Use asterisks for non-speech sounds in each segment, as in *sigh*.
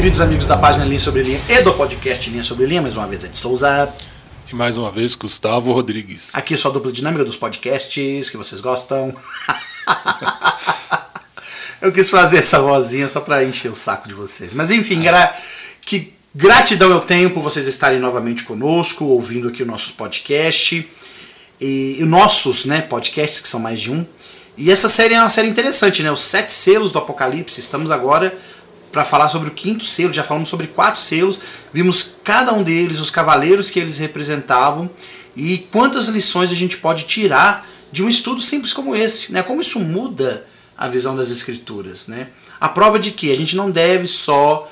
Queridos amigos da página Linha Sobre Linha e do podcast Linha Sobre Linha, mais uma vez é de Souza. E mais uma vez, Gustavo Rodrigues. Aqui é só a dupla dinâmica dos podcasts que vocês gostam. *laughs* Eu quis fazer essa vozinha só para encher o saco de vocês. Mas enfim, gra que gratidão eu tenho por vocês estarem novamente conosco, ouvindo aqui o nosso podcast. E, e nossos né, podcasts, que são mais de um. E essa série é uma série interessante, né? Os sete selos do Apocalipse. Estamos agora para falar sobre o quinto selo. Já falamos sobre quatro selos. Vimos cada um deles, os cavaleiros que eles representavam e quantas lições a gente pode tirar de um estudo simples como esse, né? Como isso muda a visão das escrituras, né? A prova de que a gente não deve só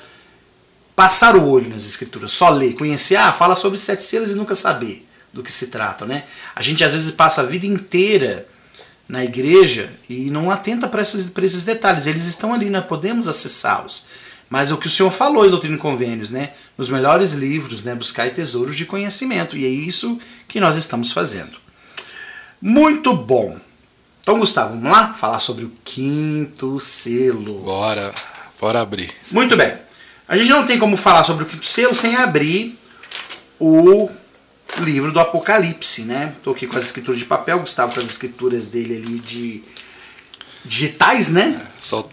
passar o olho nas escrituras, só ler, conhecer, ah, fala sobre sete selos e nunca saber do que se trata, né? A gente às vezes passa a vida inteira na igreja e não atenta para esses, esses detalhes. Eles estão ali, nós podemos acessá-los. Mas o que o senhor falou em Doutrina e Convênios, né? Nos melhores livros, né? Buscar tesouros de conhecimento. E é isso que nós estamos fazendo. Muito bom. Então, Gustavo, vamos lá falar sobre o quinto selo. Bora, bora abrir. Muito bem. A gente não tem como falar sobre o quinto selo sem abrir o livro do Apocalipse, né? Tô aqui com as escrituras de papel, Gustavo com as escrituras dele ali de digitais, né? Só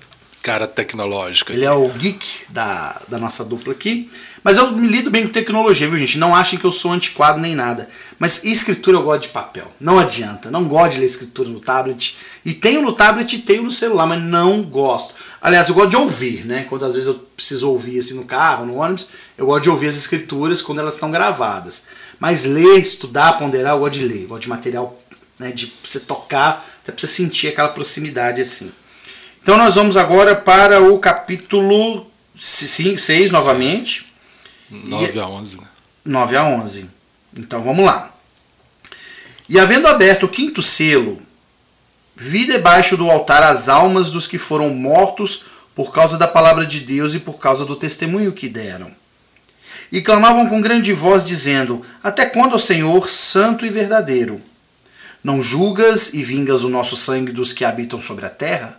cara tecnológico. Ele é o geek da, da nossa dupla aqui. Mas eu me lido bem com tecnologia, viu, gente? Não achem que eu sou antiquado nem nada. Mas escritura eu gosto de papel. Não adianta. Não gosto de ler escritura no tablet. E tenho no tablet e tenho no celular, mas não gosto. Aliás, eu gosto de ouvir, né? Quando às vezes eu preciso ouvir assim no carro, no ônibus, eu gosto de ouvir as escrituras quando elas estão gravadas. Mas ler, estudar, ponderar, eu gosto de ler. Eu gosto de material né, de você tocar, até pra você sentir aquela proximidade assim. Então nós vamos agora para o capítulo 6 novamente. 9 a 11. 9 a 11. Então vamos lá. E havendo aberto o quinto selo, vi debaixo do altar as almas dos que foram mortos por causa da palavra de Deus e por causa do testemunho que deram e clamavam com grande voz, dizendo: Até quando, Senhor, santo e verdadeiro? Não julgas e vingas o nosso sangue dos que habitam sobre a terra?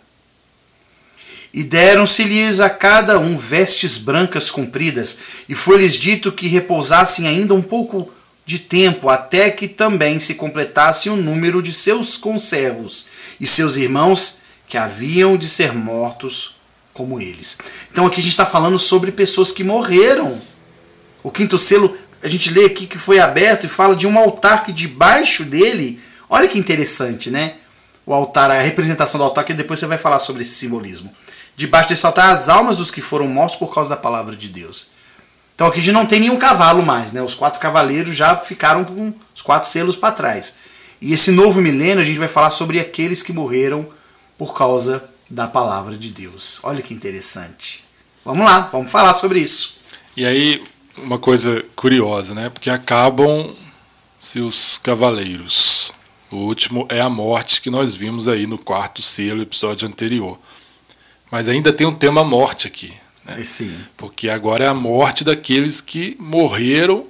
E deram-se-lhes a cada um vestes brancas compridas, e foi-lhes dito que repousassem ainda um pouco de tempo, até que também se completasse o número de seus conservos e seus irmãos que haviam de ser mortos como eles. Então aqui a gente está falando sobre pessoas que morreram o quinto selo, a gente lê aqui que foi aberto e fala de um altar que debaixo dele, olha que interessante, né? O altar, a representação do altar, que depois você vai falar sobre esse simbolismo. Debaixo desse altar, as almas dos que foram mortos por causa da palavra de Deus. Então aqui a gente não tem nenhum cavalo mais, né? Os quatro cavaleiros já ficaram com os quatro selos para trás. E esse novo milênio a gente vai falar sobre aqueles que morreram por causa da palavra de Deus. Olha que interessante. Vamos lá, vamos falar sobre isso. E aí, uma coisa curiosa, né? Porque acabam se os cavaleiros. O último é a morte que nós vimos aí no quarto selo, episódio anterior. Mas ainda tem um tema morte aqui. Né? Sim. Porque agora é a morte daqueles que morreram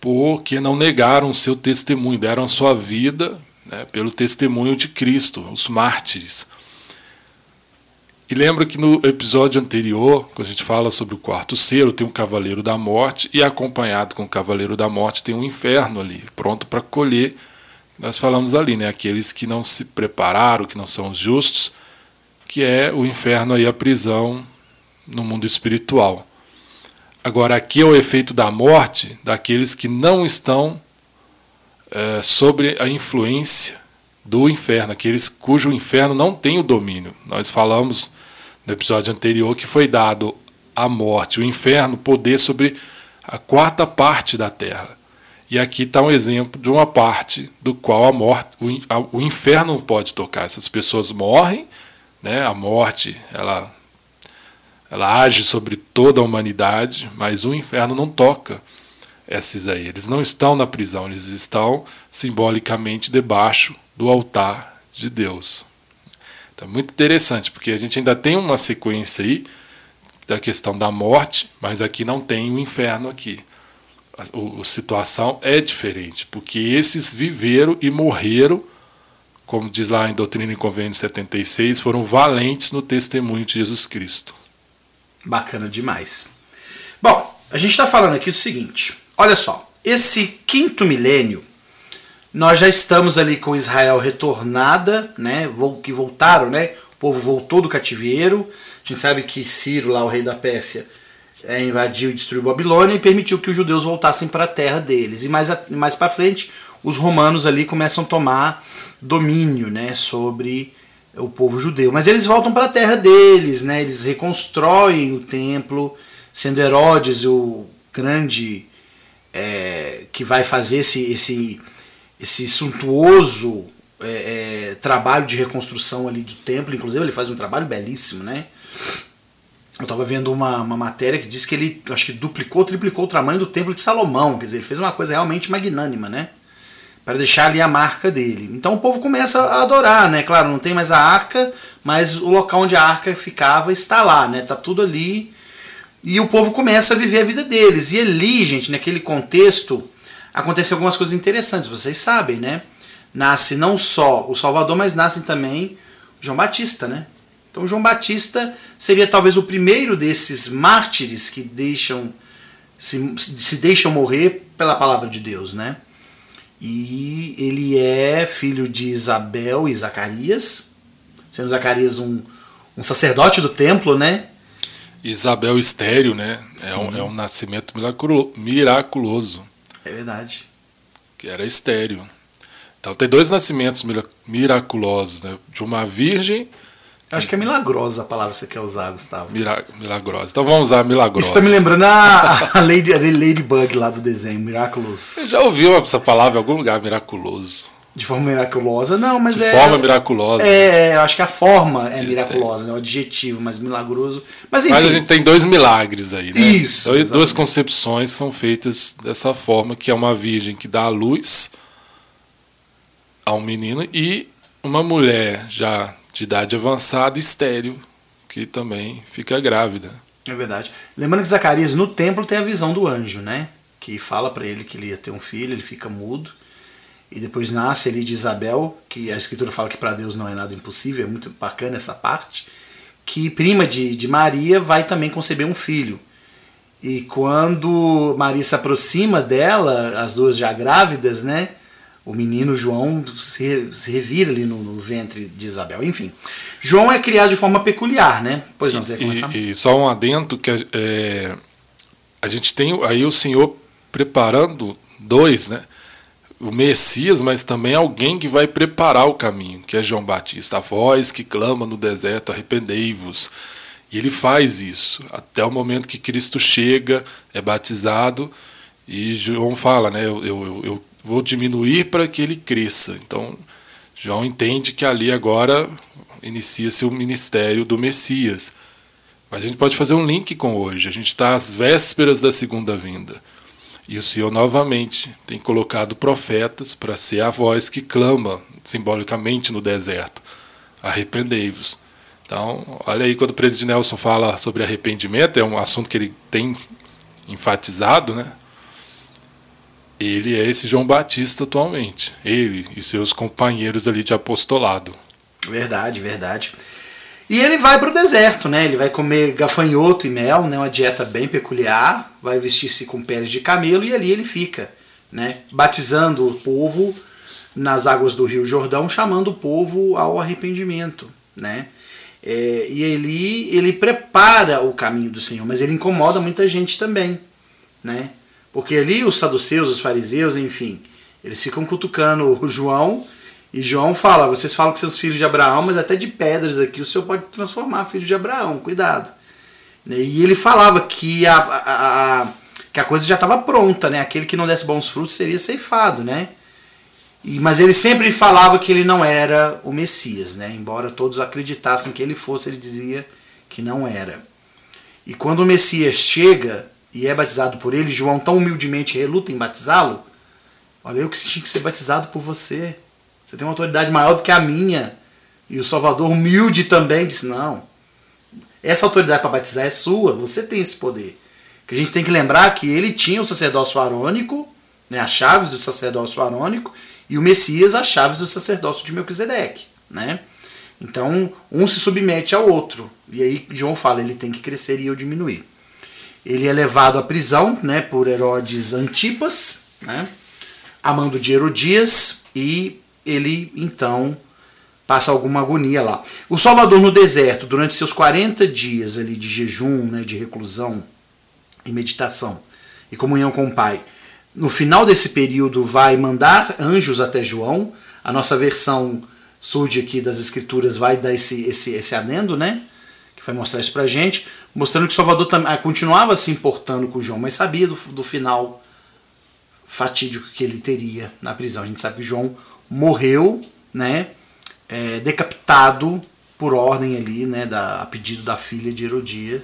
porque não negaram o seu testemunho, deram sua vida né, pelo testemunho de Cristo, os mártires. E lembra que no episódio anterior, quando a gente fala sobre o quarto selo, tem um cavaleiro da morte e acompanhado com o cavaleiro da morte tem um inferno ali, pronto para colher. Nós falamos ali, né, aqueles que não se prepararam, que não são os justos, que é o inferno aí a prisão no mundo espiritual. Agora aqui é o efeito da morte daqueles que não estão é, sobre a influência do inferno, aqueles cujo inferno não tem o domínio. Nós falamos no episódio anterior, que foi dado à morte, o inferno, poder sobre a quarta parte da terra. E aqui está um exemplo de uma parte do qual a morte, o, o inferno não pode tocar. Essas pessoas morrem, né? a morte ela, ela age sobre toda a humanidade, mas o inferno não toca esses aí. Eles não estão na prisão, eles estão simbolicamente debaixo do altar de Deus. Então, muito interessante, porque a gente ainda tem uma sequência aí da questão da morte, mas aqui não tem o inferno aqui. A, a situação é diferente, porque esses viveram e morreram, como diz lá em Doutrina e Convênio 76, foram valentes no testemunho de Jesus Cristo. Bacana demais. Bom, a gente está falando aqui do seguinte: olha só, esse quinto milênio, nós já estamos ali com Israel retornada, né? Que voltaram, né? O povo voltou do cativeiro. A gente sabe que Ciro, lá o rei da Pérsia, é, invadiu e destruiu Babilônia e permitiu que os judeus voltassem para a terra deles. E mais, mais para frente, os romanos ali começam a tomar domínio né, sobre o povo judeu. Mas eles voltam para a terra deles, né, eles reconstroem o templo, sendo Herodes o grande é, que vai fazer esse, esse, esse suntuoso é, é, trabalho de reconstrução ali do templo. Inclusive, ele faz um trabalho belíssimo, né? Eu estava vendo uma, uma matéria que diz que ele, acho que duplicou, triplicou o tamanho do templo de Salomão. Quer dizer, ele fez uma coisa realmente magnânima, né? Para deixar ali a marca dele. Então o povo começa a adorar, né? Claro, não tem mais a arca, mas o local onde a arca ficava está lá, né? Tá tudo ali. E o povo começa a viver a vida deles. E ali, gente, naquele contexto, acontecem algumas coisas interessantes, vocês sabem, né? Nasce não só o Salvador, mas nasce também João Batista, né? Então João Batista seria talvez o primeiro desses mártires que deixam se, se deixam morrer pela palavra de Deus, né? E ele é filho de Isabel e Zacarias, sendo Zacarias um, um sacerdote do templo, né? Isabel estéreo, né? É um, é um, nascimento miraculoso. É verdade. Que era estéreo. Então tem dois nascimentos miraculosos, né? De uma virgem Acho que é milagrosa a palavra que você quer usar, Gustavo. Mira, milagrosa. Então vamos usar milagrosa. Isso está me lembrando a, a, Lady, a Ladybug lá do desenho, Miraculous. Você já ouviu essa palavra em algum lugar, miraculoso? De forma miraculosa? Não, mas De é. forma miraculosa. É, eu acho que a forma é miraculosa, né? O adjetivo, mas milagroso. Mas enfim. Mas a gente tem dois milagres aí, né? Isso. Dois, duas concepções são feitas dessa forma, que é uma virgem que dá a luz a um menino e uma mulher já de idade avançada estéreo, que também fica grávida. É verdade. Lembrando que Zacarias no templo tem a visão do anjo, né? Que fala para ele que ele ia ter um filho, ele fica mudo. E depois nasce ali de Isabel, que a escritura fala que para Deus não é nada impossível, é muito bacana essa parte. Que prima de, de Maria vai também conceber um filho. E quando Maria se aproxima dela, as duas já grávidas, né? o menino João se, se revira ali no, no, ventre de Isabel. Enfim, João é criado de forma peculiar, né? Pois não, você e, e só um adendo que é, a gente tem aí o Senhor preparando dois, né? O Messias, mas também alguém que vai preparar o caminho, que é João Batista, a voz que clama no deserto, arrependei-vos. E ele faz isso até o momento que Cristo chega, é batizado, e João fala, né? Eu, eu, eu vou diminuir para que ele cresça. Então, João entende que ali agora inicia-se o ministério do Messias. Mas a gente pode fazer um link com hoje. A gente está às vésperas da segunda vinda. E o Senhor novamente tem colocado profetas para ser a voz que clama simbolicamente no deserto. Arrependei-vos. Então, olha aí quando o presidente Nelson fala sobre arrependimento, é um assunto que ele tem enfatizado, né? ele é esse João Batista atualmente. Ele e seus companheiros ali de apostolado. Verdade, verdade. E ele vai para o deserto, né? Ele vai comer gafanhoto e mel, né? Uma dieta bem peculiar. Vai vestir-se com peles de camelo e ali ele fica, né? Batizando o povo nas águas do Rio Jordão, chamando o povo ao arrependimento, né? É, e ele ele prepara o caminho do Senhor, mas ele incomoda muita gente também, né? Porque ali os saduceus, os fariseus, enfim, eles ficam cutucando o João e João fala: vocês falam que são os filhos de Abraão, mas até de pedras aqui o Senhor pode transformar filho de Abraão, cuidado. E ele falava que a, a, a que a coisa já estava pronta, né? Aquele que não desse bons frutos seria ceifado, né? E, mas ele sempre falava que ele não era o Messias, né? Embora todos acreditassem que ele fosse, ele dizia que não era. E quando o Messias chega, e é batizado por ele, João tão humildemente reluta em batizá-lo. Olha, eu que tinha que ser batizado por você. Você tem uma autoridade maior do que a minha. E o Salvador, humilde também, disse: Não, essa autoridade para batizar é sua, você tem esse poder. Que a gente tem que lembrar que ele tinha o sacerdócio arônico, né, as chaves do sacerdócio arônico, e o Messias as chaves do sacerdócio de Melquisedeque. Né? Então, um se submete ao outro. E aí João fala, ele tem que crescer e eu diminuir. Ele é levado à prisão né, por Herodes Antipas, né, amando de Herodias, e ele então passa alguma agonia lá. O Salvador no deserto, durante seus 40 dias ali de jejum, né, de reclusão e meditação e comunhão com o Pai, no final desse período vai mandar anjos até João. A nossa versão surge aqui das escrituras vai dar esse, esse, esse adendo, né? Que vai mostrar isso pra gente, mostrando que Salvador ah, continuava se importando com João, mas sabia do, do final fatídico que ele teria na prisão. A gente sabe que João morreu, né? É, decapitado por ordem ali, né? Da, a pedido da filha de Herodias,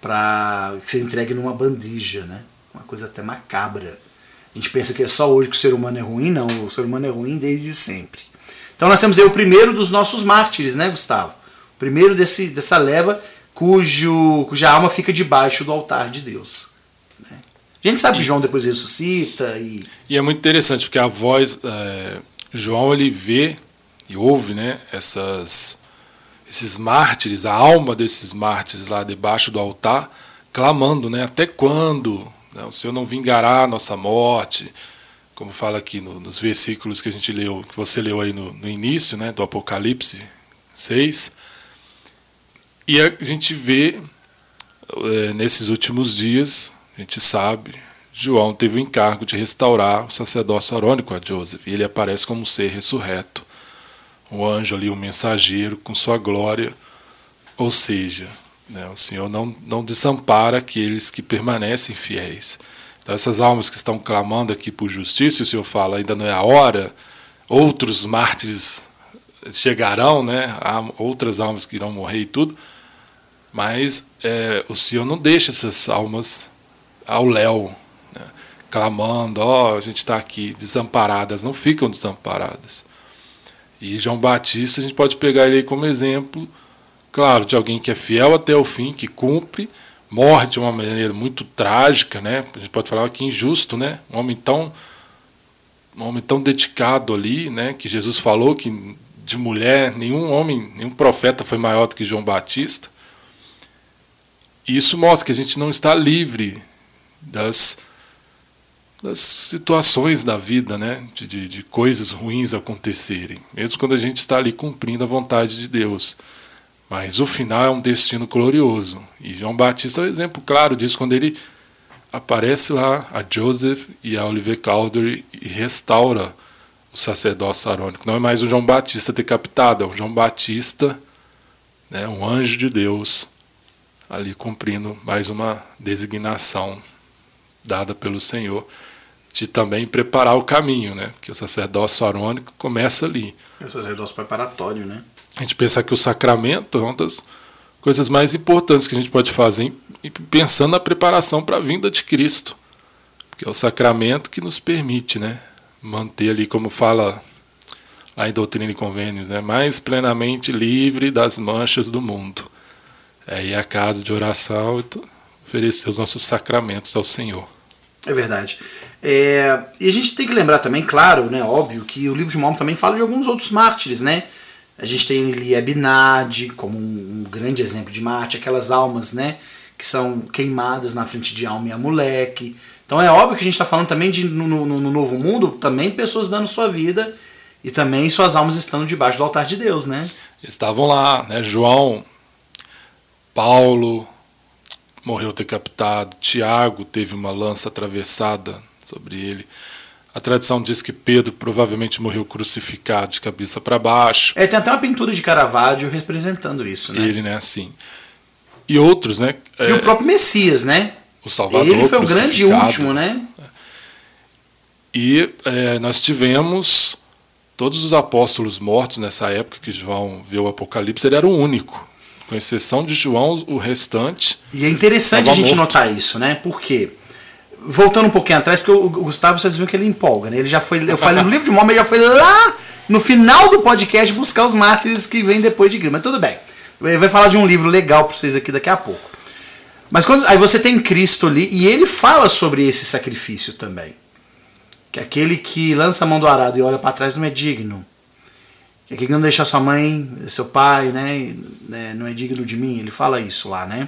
para ser entregue numa bandeja, né? Uma coisa até macabra. A gente pensa que é só hoje que o ser humano é ruim, não. O ser humano é ruim desde sempre. Então nós temos aí o primeiro dos nossos mártires, né, Gustavo? O primeiro desse, dessa leva cujo, cuja alma fica debaixo do altar de Deus. Né? A gente sabe e, que João depois ressuscita e. E é muito interessante porque a voz. É, João ele vê e ouve né, essas, esses mártires, a alma desses mártires lá debaixo do altar, clamando, né? Até quando? Né, o Senhor não vingará a nossa morte como fala aqui no, nos versículos que a gente leu, que você leu aí no, no início, né, do Apocalipse 6. E a gente vê é, nesses últimos dias, a gente sabe, João teve o encargo de restaurar o sacerdócio arônico a Joseph. E ele aparece como um ser ressurreto, um anjo ali, um mensageiro com sua glória. Ou seja, né, o Senhor não, não desampara aqueles que permanecem fiéis. Então, essas almas que estão clamando aqui por justiça, o Senhor fala, ainda não é a hora, outros mártires chegarão, né? há outras almas que irão morrer e tudo, mas é, o Senhor não deixa essas almas ao léu, né? clamando, ó, oh, a gente está aqui, desamparadas, não ficam desamparadas. E João Batista, a gente pode pegar ele como exemplo, claro, de alguém que é fiel até o fim, que cumpre, morre de uma maneira muito trágica, né? A gente pode falar que injusto, né? Um homem tão um homem tão dedicado ali, né, que Jesus falou que de mulher nenhum homem, nenhum profeta foi maior do que João Batista. E isso mostra que a gente não está livre das, das situações da vida, né, de, de, de coisas ruins acontecerem, mesmo quando a gente está ali cumprindo a vontade de Deus. Mas o final é um destino glorioso. E João Batista é um exemplo claro disso, quando ele aparece lá a Joseph e a Oliver Cowdery e restaura o sacerdócio arônico. Não é mais o João Batista decapitado, é o João Batista, né, um anjo de Deus, ali cumprindo mais uma designação dada pelo Senhor de também preparar o caminho, né? Porque o sacerdócio arônico começa ali. É o sacerdócio preparatório, né? a gente pensar que o sacramento é uma das coisas mais importantes que a gente pode fazer, pensando na preparação para a vinda de Cristo. Porque é o sacramento que nos permite né, manter ali, como fala lá em Doutrina e Convênios, né, mais plenamente livre das manchas do mundo. É ir à casa de oração e oferecer os nossos sacramentos ao Senhor. É verdade. É, e a gente tem que lembrar também, claro, né, óbvio, que o livro de Mormon também fala de alguns outros mártires, né? A gente tem ali Abinad como um, um, grande exemplo de Marte, aquelas almas né, que são queimadas na frente de Alma e Amuleque. Então é óbvio que a gente está falando também de no, no, no, Novo Mundo, também pessoas dando sua vida e também suas almas estando debaixo do altar de Deus, né? Estavam lá, né? João, Paulo morreu decapitado, Tiago teve uma lança atravessada sobre ele. A tradição diz que Pedro provavelmente morreu crucificado de cabeça para baixo. É, tem até uma pintura de Caravaggio representando isso, né? Ele, né, assim. E outros, né? E é, o próprio Messias, né? O Salvador. Ele foi o grande último, né? E é, nós tivemos todos os apóstolos mortos nessa época que João viu o Apocalipse, ele era o único. Com exceção de João, o restante. E é interessante a gente morto. notar isso, né? Por quê? voltando um pouquinho atrás, porque o Gustavo, vocês viram que ele empolga, né? Ele já foi, eu falei no livro de Mormon, ele já foi lá no final do podcast buscar os mártires que vêm depois de Grima. Mas tudo bem. Ele vai falar de um livro legal para vocês aqui daqui a pouco. Mas quando, aí você tem Cristo ali e ele fala sobre esse sacrifício também. Que aquele que lança a mão do arado e olha para trás não é digno. Que aquele que não deixa sua mãe, seu pai, né, né, não é digno de mim. Ele fala isso lá, né?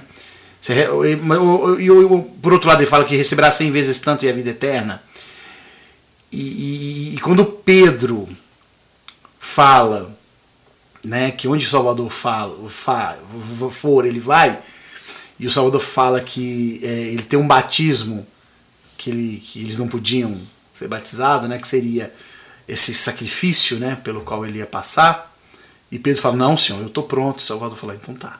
E por outro lado, ele fala que receberá cem vezes tanto e a vida eterna. E, e, e quando Pedro fala né, que onde o Salvador fala, fa, for, ele vai, e o Salvador fala que é, ele tem um batismo que, ele, que eles não podiam ser batizados, né, que seria esse sacrifício né, pelo qual ele ia passar. E Pedro fala: Não, senhor, eu estou pronto. Salvador fala: Então tá.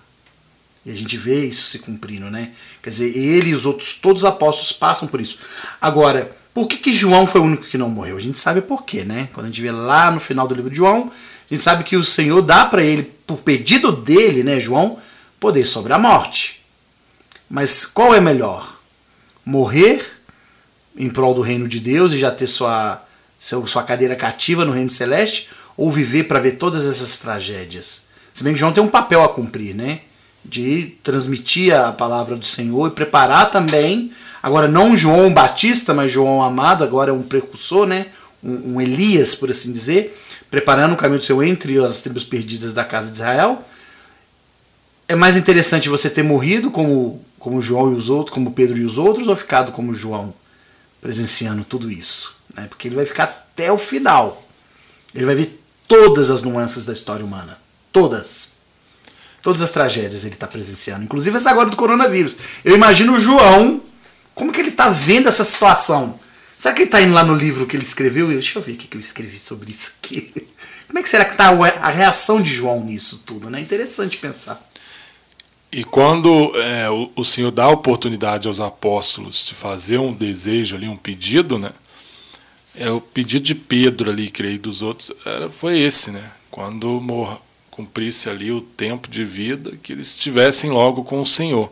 E a gente vê isso se cumprindo, né? Quer dizer, ele e os outros, todos os apóstolos passam por isso. Agora, por que, que João foi o único que não morreu? A gente sabe por quê, né? Quando a gente vê lá no final do livro de João, a gente sabe que o Senhor dá para ele, por pedido dele, né, João, poder sobre a morte. Mas qual é melhor? Morrer em prol do reino de Deus e já ter sua, sua cadeira cativa no reino celeste? Ou viver para ver todas essas tragédias? Se bem que João tem um papel a cumprir, né? De transmitir a palavra do Senhor e preparar também. Agora, não João Batista, mas João Amado, agora é um precursor, né? Um, um Elias, por assim dizer, preparando o caminho do seu entre as tribos perdidas da casa de Israel. É mais interessante você ter morrido como, como João e os outros, como Pedro e os outros, ou ficado como João, presenciando tudo isso? Né? Porque ele vai ficar até o final. Ele vai ver todas as nuances da história humana. Todas. Todas as tragédias ele está presenciando. Inclusive essa agora do coronavírus. Eu imagino o João, como que ele está vendo essa situação? Será que ele está indo lá no livro que ele escreveu? Deixa eu ver o que eu escrevi sobre isso aqui. *laughs* Como é que será que está a reação de João nisso tudo? Né? Interessante pensar. E quando é, o, o, Senhor dá a oportunidade aos apóstolos de fazer um desejo ali, um pedido, né? É o pedido de Pedro ali, creio, dos outros, era, foi esse, né? Quando morra, cumprisse ali o tempo de vida, que eles estivessem logo com o Senhor.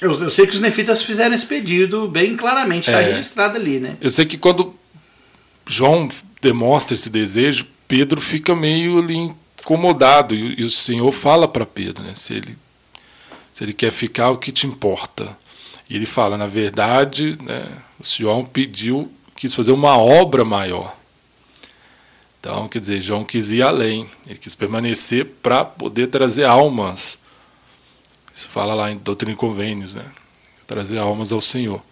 Eu, eu sei que os nefitas fizeram esse pedido bem claramente, está é, registrado ali, né? Eu sei que quando João demonstra esse desejo, Pedro fica meio ali incomodado e, e o Senhor fala para Pedro, né? Se ele se ele quer ficar, o que te importa? E ele fala, na verdade, né, o João pediu, quis fazer uma obra maior. Então, quer dizer, João quis ir além, ele quis permanecer para poder trazer almas. Isso fala lá em Doutrina e Convênios, né? Trazer almas ao Senhor.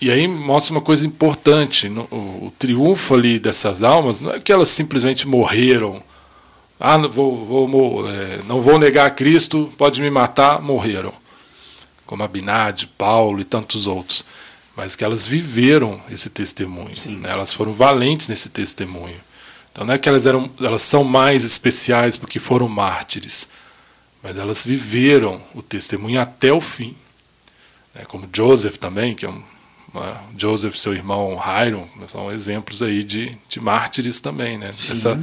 E aí mostra uma coisa importante: o, triunfo ali dessas almas não é que elas simplesmente morreram. Ah, não vou, vou é, não vou negar a Cristo, pode me matar, morreram. Como Abinadi, Paulo e tantos outros mas que elas viveram esse testemunho. Né? Elas foram valentes nesse testemunho. Então não é que elas, eram, elas são mais especiais porque foram mártires, mas elas viveram o testemunho até o fim. Né? Como Joseph também, que é um, uma, Joseph, seu irmão Hiram, são exemplos aí de, de mártires também, né? Essa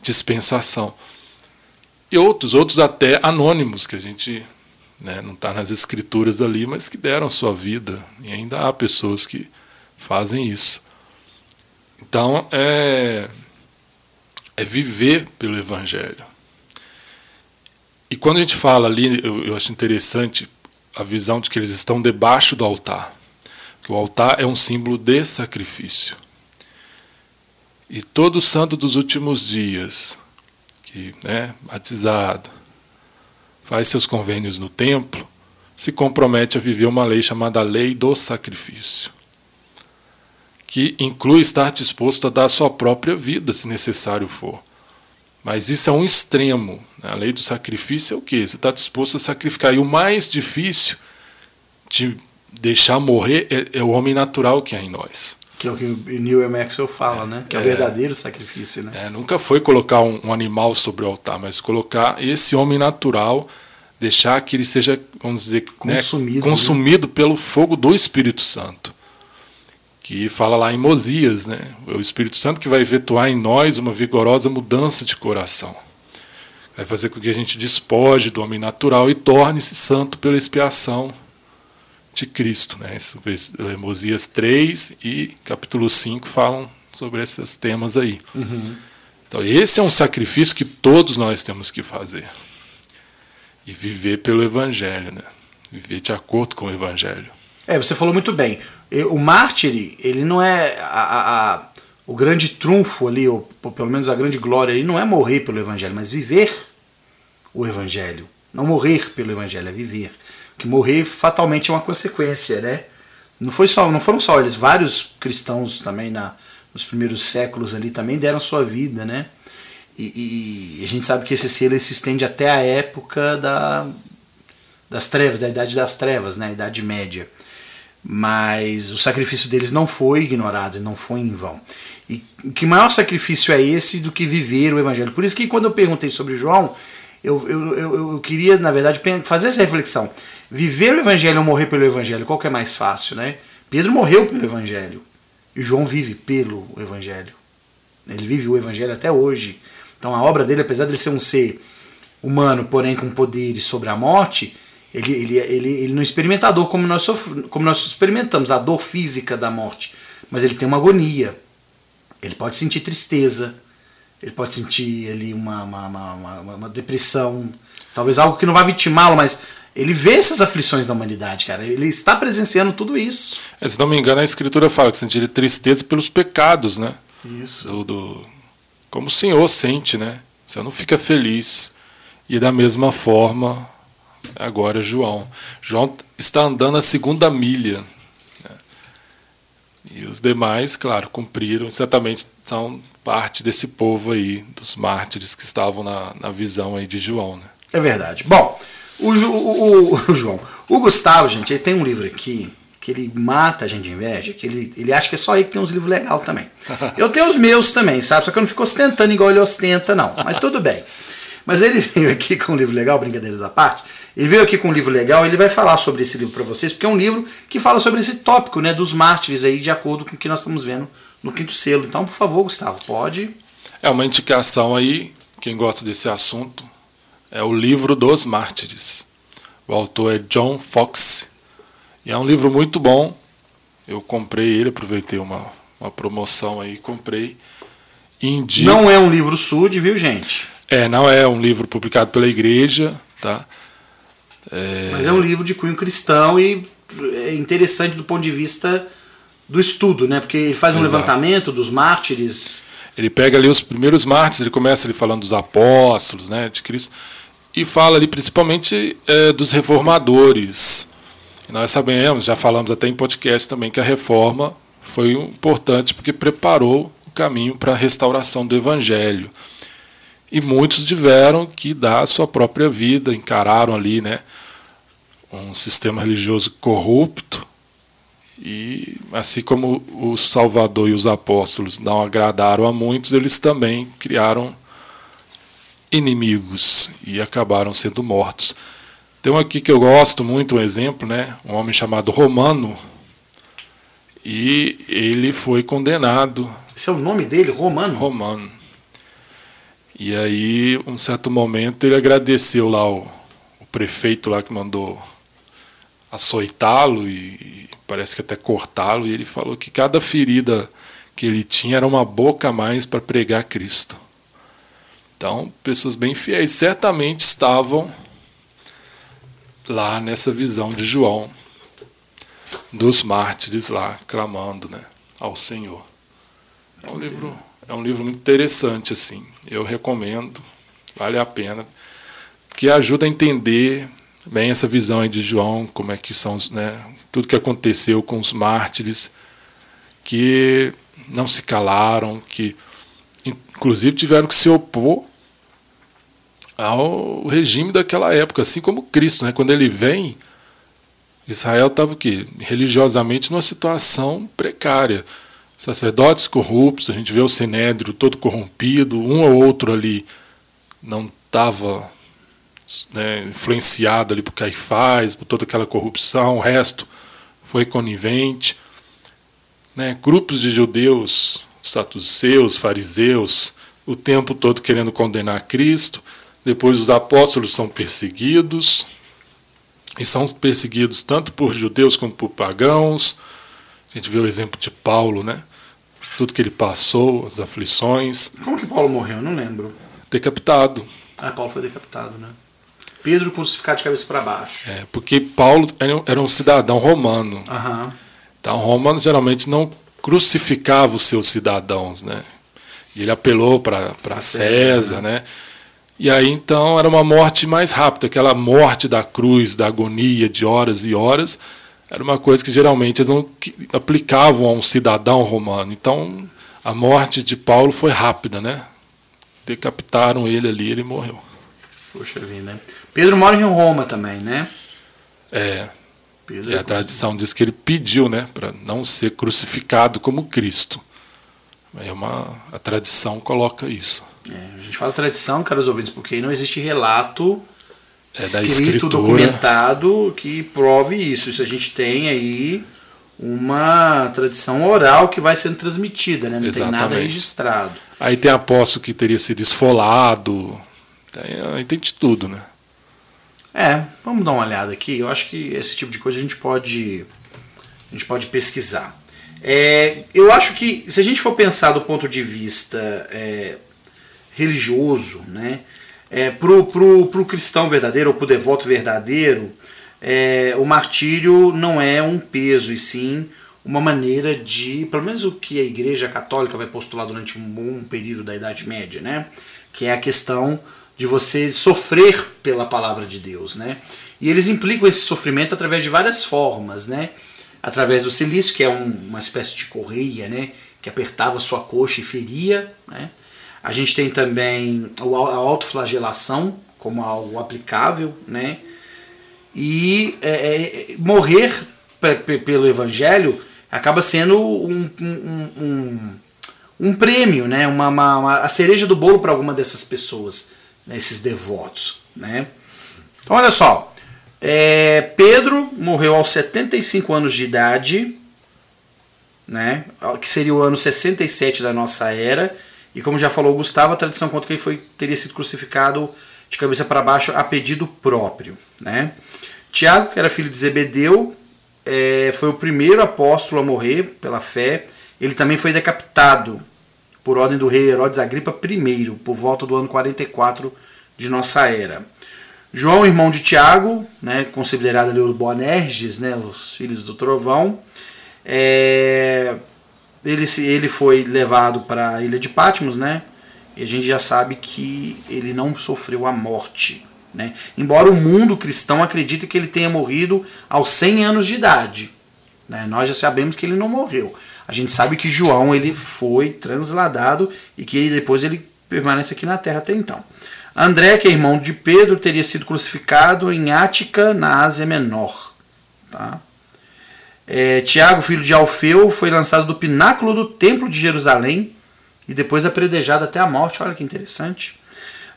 dispensação. E outros, outros até anônimos, que a gente né, não está nas escrituras ali, mas que deram sua vida. E ainda há pessoas que fazem isso. Então, é, é viver pelo Evangelho. E quando a gente fala ali, eu, eu acho interessante a visão de que eles estão debaixo do altar. Que o altar é um símbolo de sacrifício. E todo santo dos últimos dias, que né, batizado, faz seus convênios no templo, se compromete a viver uma lei chamada lei do sacrifício, que inclui estar disposto a dar a sua própria vida, se necessário for. Mas isso é um extremo. Né? A lei do sacrifício é o quê? Você está disposto a sacrificar. E o mais difícil de deixar morrer é, é o homem natural que há em nós. Que é o que o Neil Maxwell fala, é, né? Que é, é o verdadeiro sacrifício, né? É, nunca foi colocar um, um, animal sobre o altar, mas colocar esse homem natural, deixar que ele seja, vamos dizer, consumido, né? consumido né? pelo fogo do Espírito Santo. Que fala lá em Mosias, né? É o Espírito Santo que vai efetuar em nós uma vigorosa mudança de coração. Vai fazer com que a gente despoje do homem natural e torne-se santo pela expiação de Cristo. Né? É Mosias 3 e capítulo 5 falam sobre esses temas aí. Uhum. Então, esse é um sacrifício que todos nós temos que fazer. E viver pelo Evangelho, né? viver de acordo com o Evangelho. É, você falou muito bem. O mártir, ele não é. A, a, o grande trunfo ali, ou, ou pelo menos a grande glória ali, não é morrer pelo Evangelho, mas viver o Evangelho. Não morrer pelo Evangelho, é viver. Porque morrer fatalmente é uma consequência, né? Não, foi só, não foram só eles, vários cristãos também na, nos primeiros séculos ali também deram sua vida, né? E, e a gente sabe que esse selo se estende até a época da, das trevas, da Idade das Trevas, né? A Idade Média. Mas o sacrifício deles não foi ignorado, não foi em vão. E que maior sacrifício é esse do que viver o Evangelho? Por isso que quando eu perguntei sobre João, eu, eu, eu, eu queria, na verdade, fazer essa reflexão. Viver o Evangelho ou morrer pelo Evangelho, qual que é mais fácil, né? Pedro morreu pelo Evangelho. E João vive pelo Evangelho. Ele vive o Evangelho até hoje. Então a obra dele, apesar de ele ser um ser humano, porém com poderes sobre a morte, ele, ele, ele, ele não experimenta a dor como nós, como nós experimentamos, a dor física da morte. Mas ele tem uma agonia. Ele pode sentir tristeza, ele pode sentir ali uma, uma, uma, uma, depressão, talvez algo que não vai vitimá-lo, mas ele vê essas aflições da humanidade, cara. Ele está presenciando tudo isso. É, se não me engano, a escritura fala que sentiria tristeza pelos pecados, né? Isso. Do, do, como o Senhor sente, né? O Senhor não fica feliz. E da mesma forma, agora João. João está andando a segunda milha. Né? E os demais, claro, cumpriram, certamente são parte desse povo aí, dos mártires que estavam na, na visão aí de João. Né? É verdade. Bom, o, o, o, o, João, o Gustavo, gente, ele tem um livro aqui que ele mata a gente de inveja, que ele, ele acha que é só aí que tem uns livros legais também. Eu tenho os meus também, sabe? Só que eu não fico ostentando igual ele ostenta, não. Mas tudo bem. Mas ele *laughs* veio aqui com um livro legal, brincadeiras à parte. Ele veio aqui com um livro legal, ele vai falar sobre esse livro para vocês, porque é um livro que fala sobre esse tópico, né, dos mártires aí, de acordo com o que nós estamos vendo no quinto selo. Então, por favor, Gustavo, pode. É uma indicação aí, quem gosta desse assunto, é o livro dos mártires. O autor é John Fox. E é um livro muito bom. Eu comprei ele, aproveitei uma, uma promoção aí, comprei. Indico... Não é um livro sud, viu, gente? É, não é um livro publicado pela igreja, tá? É... Mas é um livro de cunho cristão e é interessante do ponto de vista do estudo, né? Porque ele faz um Exato. levantamento dos mártires. Ele pega ali os primeiros mártires, ele começa ali falando dos apóstolos, né, de Cristo, e fala ali principalmente é, dos reformadores. Nós sabemos, já falamos até em podcast também, que a reforma foi importante porque preparou o caminho para a restauração do evangelho. E muitos tiveram que dar a sua própria vida, encararam ali, né, um sistema religioso corrupto, e assim como o Salvador e os apóstolos não agradaram a muitos, eles também criaram inimigos e acabaram sendo mortos. Tem um aqui que eu gosto muito, um exemplo, né? um homem chamado Romano, e ele foi condenado. Esse é o nome dele, Romano? Romano. E aí, um certo momento, ele agradeceu lá o, o prefeito lá que mandou açoitá-lo e parece que até cortá-lo, e ele falou que cada ferida que ele tinha era uma boca a mais para pregar Cristo. Então, pessoas bem fiéis certamente estavam lá nessa visão de João, dos mártires lá clamando, né, ao Senhor. É um livro, é um livro muito interessante assim. Eu recomendo, vale a pena, porque ajuda a entender bem essa visão aí de João, como é que são, né, tudo que aconteceu com os mártires, que não se calaram, que inclusive tiveram que se opor ao regime daquela época, assim como Cristo, né? Quando ele vem, Israel estava o quê? Religiosamente numa situação precária. Sacerdotes corruptos, a gente vê o Sinédrio todo corrompido, um ou outro ali não estava né, influenciado ali por Caifás, por toda aquela corrupção, o resto foi conivente. Né? Grupos de judeus, saduceus, fariseus, o tempo todo querendo condenar Cristo. Depois os apóstolos são perseguidos, e são perseguidos tanto por judeus como por pagãos. A gente vê o exemplo de Paulo, né? Tudo que ele passou, as aflições. Como que Paulo morreu? Eu não lembro. Decapitado. Ah, Paulo foi decapitado, né? Pedro crucificado de cabeça para baixo. É, porque Paulo era um cidadão romano. Uhum. Então, romano geralmente não crucificava os seus cidadãos, né? E ele apelou para César, né? né? E aí então era uma morte mais rápida, aquela morte da cruz, da agonia de horas e horas, era uma coisa que geralmente eles não aplicavam a um cidadão romano. Então a morte de Paulo foi rápida, né? Decapitaram ele ali, ele morreu. Poxa vida, né? Pedro mora em Roma também, né? É. Pedro e a tradição diz que ele pediu, né, para não ser crucificado como Cristo. É uma a tradição coloca isso. É, a gente fala tradição, caros ouvintes, porque não existe relato é escrito, documentado que prove isso. Isso a gente tem aí uma tradição oral que vai sendo transmitida, né? não Exatamente. tem nada registrado. Aí tem apóstolo que teria sido esfolado, tem, aí tem de tudo, né? É, vamos dar uma olhada aqui. Eu acho que esse tipo de coisa a gente pode, a gente pode pesquisar. É, eu acho que se a gente for pensar do ponto de vista é, religioso, né, é, pro, pro, pro cristão verdadeiro ou pro devoto verdadeiro, é, o martírio não é um peso e sim uma maneira de, pelo menos o que a Igreja Católica vai postular durante um bom período da Idade Média, né, que é a questão de você sofrer pela palavra de Deus, né? E eles implicam esse sofrimento através de várias formas, né? Através do silício, que é um, uma espécie de correia, né? Que apertava sua coxa e feria, né? A gente tem também a autoflagelação como algo aplicável, né? E é, é, morrer pelo evangelho acaba sendo um, um, um, um prêmio, né? Uma, uma, uma, a cereja do bolo para alguma dessas pessoas né, esses devotos. Né? Então, olha só. É, Pedro morreu aos 75 anos de idade, né, que seria o ano 67 da nossa era. E como já falou o Gustavo, a tradição conta que ele foi, teria sido crucificado de cabeça para baixo a pedido próprio. Né? Tiago, que era filho de Zebedeu, é, foi o primeiro apóstolo a morrer pela fé. Ele também foi decapitado por ordem do rei Herodes Agripa I, por volta do ano 44 de nossa era. João, irmão de Tiago, né, considerado ali os Boanerges, né, os filhos do trovão, é, ele, ele foi levado para a ilha de Patmos, né, e a gente já sabe que ele não sofreu a morte. Né, embora o mundo cristão acredite que ele tenha morrido aos 100 anos de idade. Né, nós já sabemos que ele não morreu. A gente sabe que João ele foi transladado e que depois ele permanece aqui na terra até então. André, que é irmão de Pedro, teria sido crucificado em Ática, na Ásia Menor. Tá? É, Tiago, filho de Alfeu, foi lançado do pináculo do templo de Jerusalém e depois apredejado até a morte. Olha que interessante.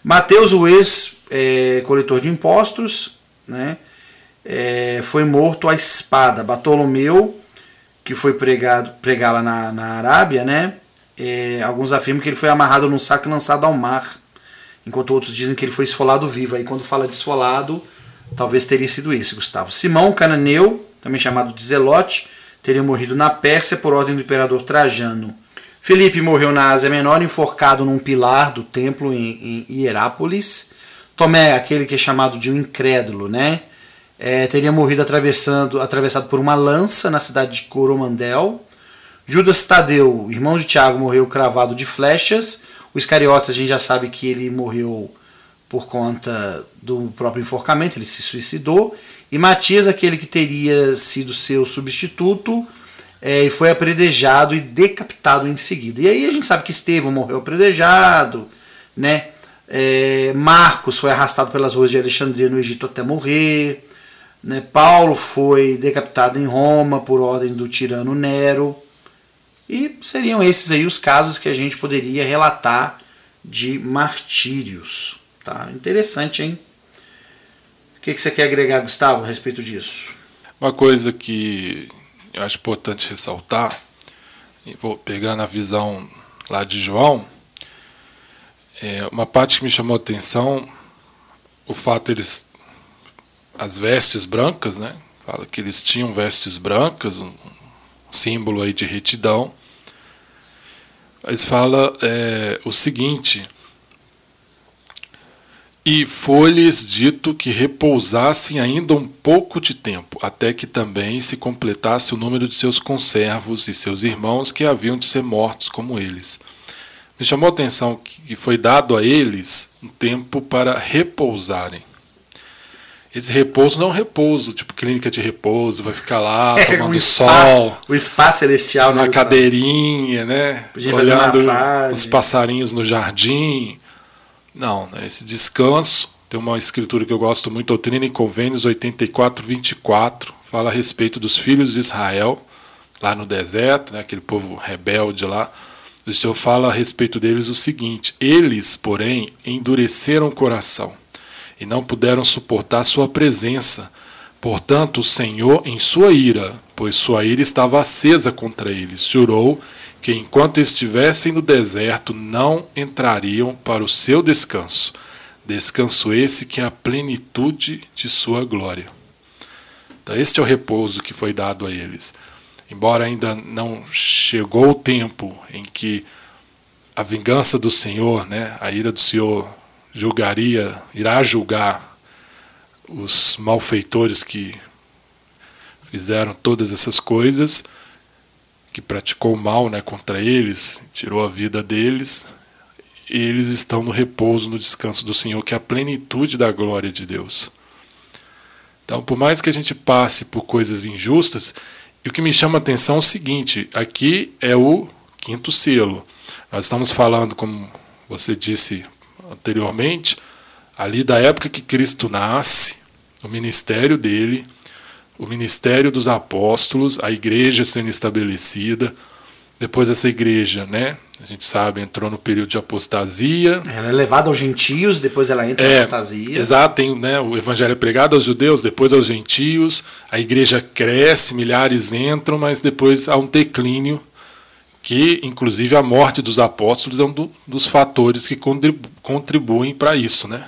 Mateus, o ex-coletor é, de impostos, né, é, foi morto à espada. Bartolomeu, que foi pregado, pregar lá na, na Arábia, né? É, alguns afirmam que ele foi amarrado num saco e lançado ao mar, enquanto outros dizem que ele foi esfolado vivo. Aí quando fala de esfolado, talvez teria sido esse, Gustavo. Simão, cananeu, também chamado de Zelote, teria morrido na Pérsia por ordem do imperador Trajano. Felipe morreu na Ásia Menor, enforcado num pilar do templo em, em Hierápolis. Tomé, aquele que é chamado de um incrédulo, né? é, teria morrido atravessando, atravessado por uma lança na cidade de Coromandel. Judas Tadeu, irmão de Tiago, morreu cravado de flechas. O Iscariotes, a gente já sabe que ele morreu por conta do próprio enforcamento, ele se suicidou. E Matias, aquele que teria sido seu substituto, é, foi apredejado e decapitado em seguida. E aí a gente sabe que Estevão morreu apredejado, né? É, Marcos foi arrastado pelas ruas de Alexandria no Egito até morrer. Né? Paulo foi decapitado em Roma por ordem do tirano Nero. E seriam esses aí os casos que a gente poderia relatar de martírios. Tá? Interessante, hein? Que, que você quer agregar, Gustavo, a respeito disso? Uma coisa que eu acho importante ressaltar, vou pegar na visão lá de João, é uma parte que me chamou a atenção, o fato deles as vestes brancas, né? Fala que eles tinham vestes brancas, um símbolo aí de retidão. Mas fala é, o seguinte: E foi-lhes dito que repousassem ainda um pouco de tempo, até que também se completasse o número de seus conservos e seus irmãos que haviam de ser mortos como eles. Me chamou a atenção que foi dado a eles um tempo para repousarem. Esse repouso não é um repouso, tipo clínica de repouso, vai ficar lá *laughs* é, tomando spa, sol. O spa celestial, Na né, cadeirinha, né? Olhando os passarinhos no jardim. Não, né? esse descanso. Tem uma escritura que eu gosto muito, Doutrina e Convênios 84, 24, fala a respeito dos filhos de Israel, lá no deserto, né? aquele povo rebelde lá. O Senhor fala a respeito deles o seguinte: Eles, porém, endureceram o coração e não puderam suportar sua presença. Portanto, o Senhor, em sua ira, pois sua ira estava acesa contra eles, jurou que enquanto estivessem no deserto não entrariam para o seu descanso. Descanso esse que é a plenitude de sua glória. Então, este é o repouso que foi dado a eles. Embora ainda não chegou o tempo em que a vingança do Senhor, né, a ira do Senhor julgaria, irá julgar os malfeitores que fizeram todas essas coisas, que praticou mal né, contra eles, tirou a vida deles, eles estão no repouso, no descanso do Senhor, que é a plenitude da glória de Deus. Então, por mais que a gente passe por coisas injustas, e o que me chama a atenção é o seguinte: aqui é o quinto selo. Nós estamos falando, como você disse anteriormente, ali da época que Cristo nasce, o ministério dele, o ministério dos apóstolos, a igreja sendo estabelecida. Depois essa igreja, né? A gente sabe, entrou no período de apostasia. Ela é levada aos gentios, depois ela entra é, apostasia. Exato, tem, né, o evangelho é pregado aos judeus, depois aos gentios. A igreja cresce, milhares entram, mas depois há um declínio que inclusive a morte dos apóstolos é um do, dos fatores que contribuem para isso, né?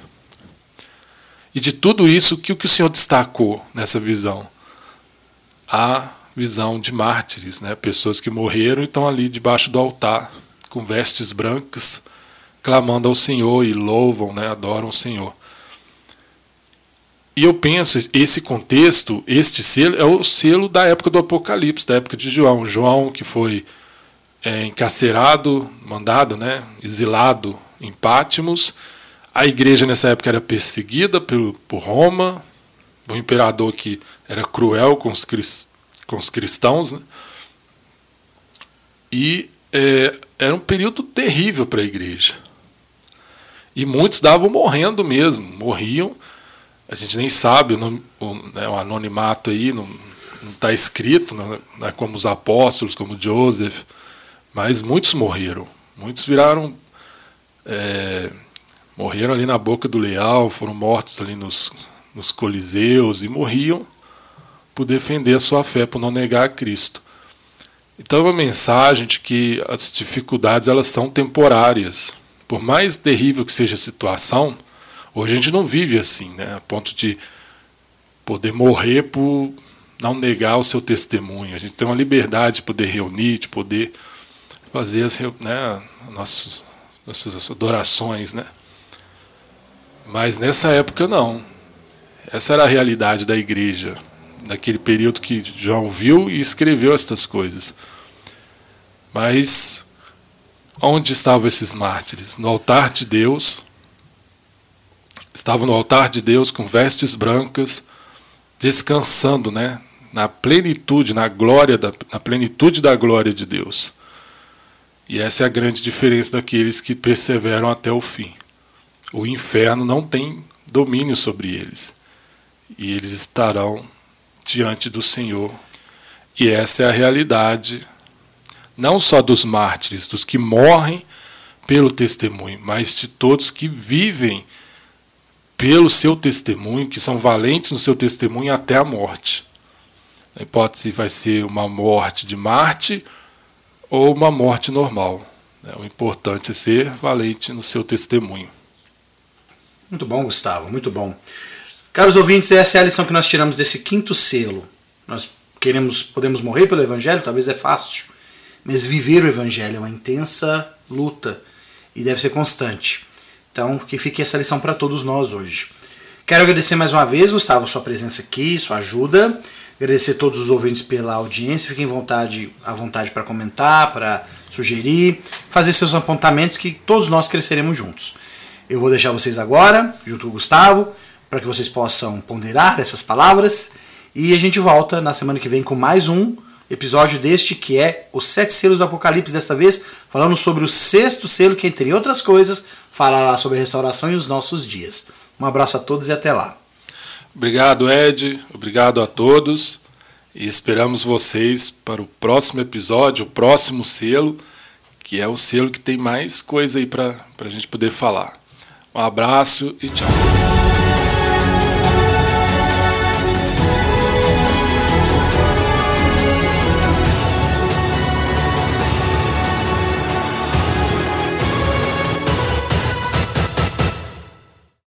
E de tudo isso, que o que o Senhor destacou nessa visão? A visão de mártires, né? Pessoas que morreram e estão ali debaixo do altar, com vestes brancas, clamando ao Senhor e louvam, né? Adoram o Senhor. E eu penso, esse contexto, este selo, é o selo da época do Apocalipse, da época de João. João, que foi é, encarcerado, mandado, né, exilado em Pátimos. A igreja nessa época era perseguida por, por Roma, o imperador que era cruel com os, com os cristãos. Né? E é, era um período terrível para a igreja. E muitos davam morrendo mesmo, morriam. A gente nem sabe, o, o, né, o anonimato aí não está escrito, né, né, como os apóstolos, como Joseph, mas muitos morreram. Muitos viraram. É, morreram ali na boca do leal, foram mortos ali nos, nos coliseus e morriam por defender a sua fé, por não negar a Cristo. Então é uma mensagem de que as dificuldades elas são temporárias. Por mais terrível que seja a situação, hoje a gente não vive assim, né? a ponto de poder morrer por não negar o seu testemunho. A gente tem uma liberdade de poder reunir, de poder fazer as, né, nossas, nossas adorações, né? Mas nessa época não. Essa era a realidade da igreja, naquele período que João viu e escreveu estas coisas. Mas onde estavam esses mártires? No altar de Deus. Estavam no altar de Deus com vestes brancas, descansando, né? Na plenitude, na glória, da, na plenitude da glória de Deus. E essa é a grande diferença daqueles que perseveram até o fim. O inferno não tem domínio sobre eles. E eles estarão diante do Senhor. E essa é a realidade, não só dos mártires, dos que morrem pelo testemunho, mas de todos que vivem pelo seu testemunho, que são valentes no seu testemunho até a morte. A hipótese vai ser uma morte de Marte ou uma morte normal. Né? O importante é ser valente no seu testemunho. Muito bom, Gustavo, muito bom. Caros ouvintes, essa é a lição que nós tiramos desse quinto selo. Nós queremos, podemos morrer pelo Evangelho, talvez é fácil, mas viver o Evangelho é uma intensa luta e deve ser constante. Então, que fique essa lição para todos nós hoje. Quero agradecer mais uma vez, Gustavo, sua presença aqui, sua ajuda. Agradecer todos os ouvintes pela audiência. Fiquem vontade, à vontade para comentar, para sugerir, fazer seus apontamentos, que todos nós cresceremos juntos. Eu vou deixar vocês agora, junto com o Gustavo, para que vocês possam ponderar essas palavras. E a gente volta na semana que vem com mais um episódio deste que é os sete selos do Apocalipse, desta vez falando sobre o sexto selo, que entre outras coisas falará sobre a restauração e os nossos dias. Um abraço a todos e até lá. Obrigado, Ed. Obrigado a todos. E esperamos vocês para o próximo episódio, o próximo selo, que é o selo que tem mais coisa aí para a gente poder falar. Um abraço e tchau.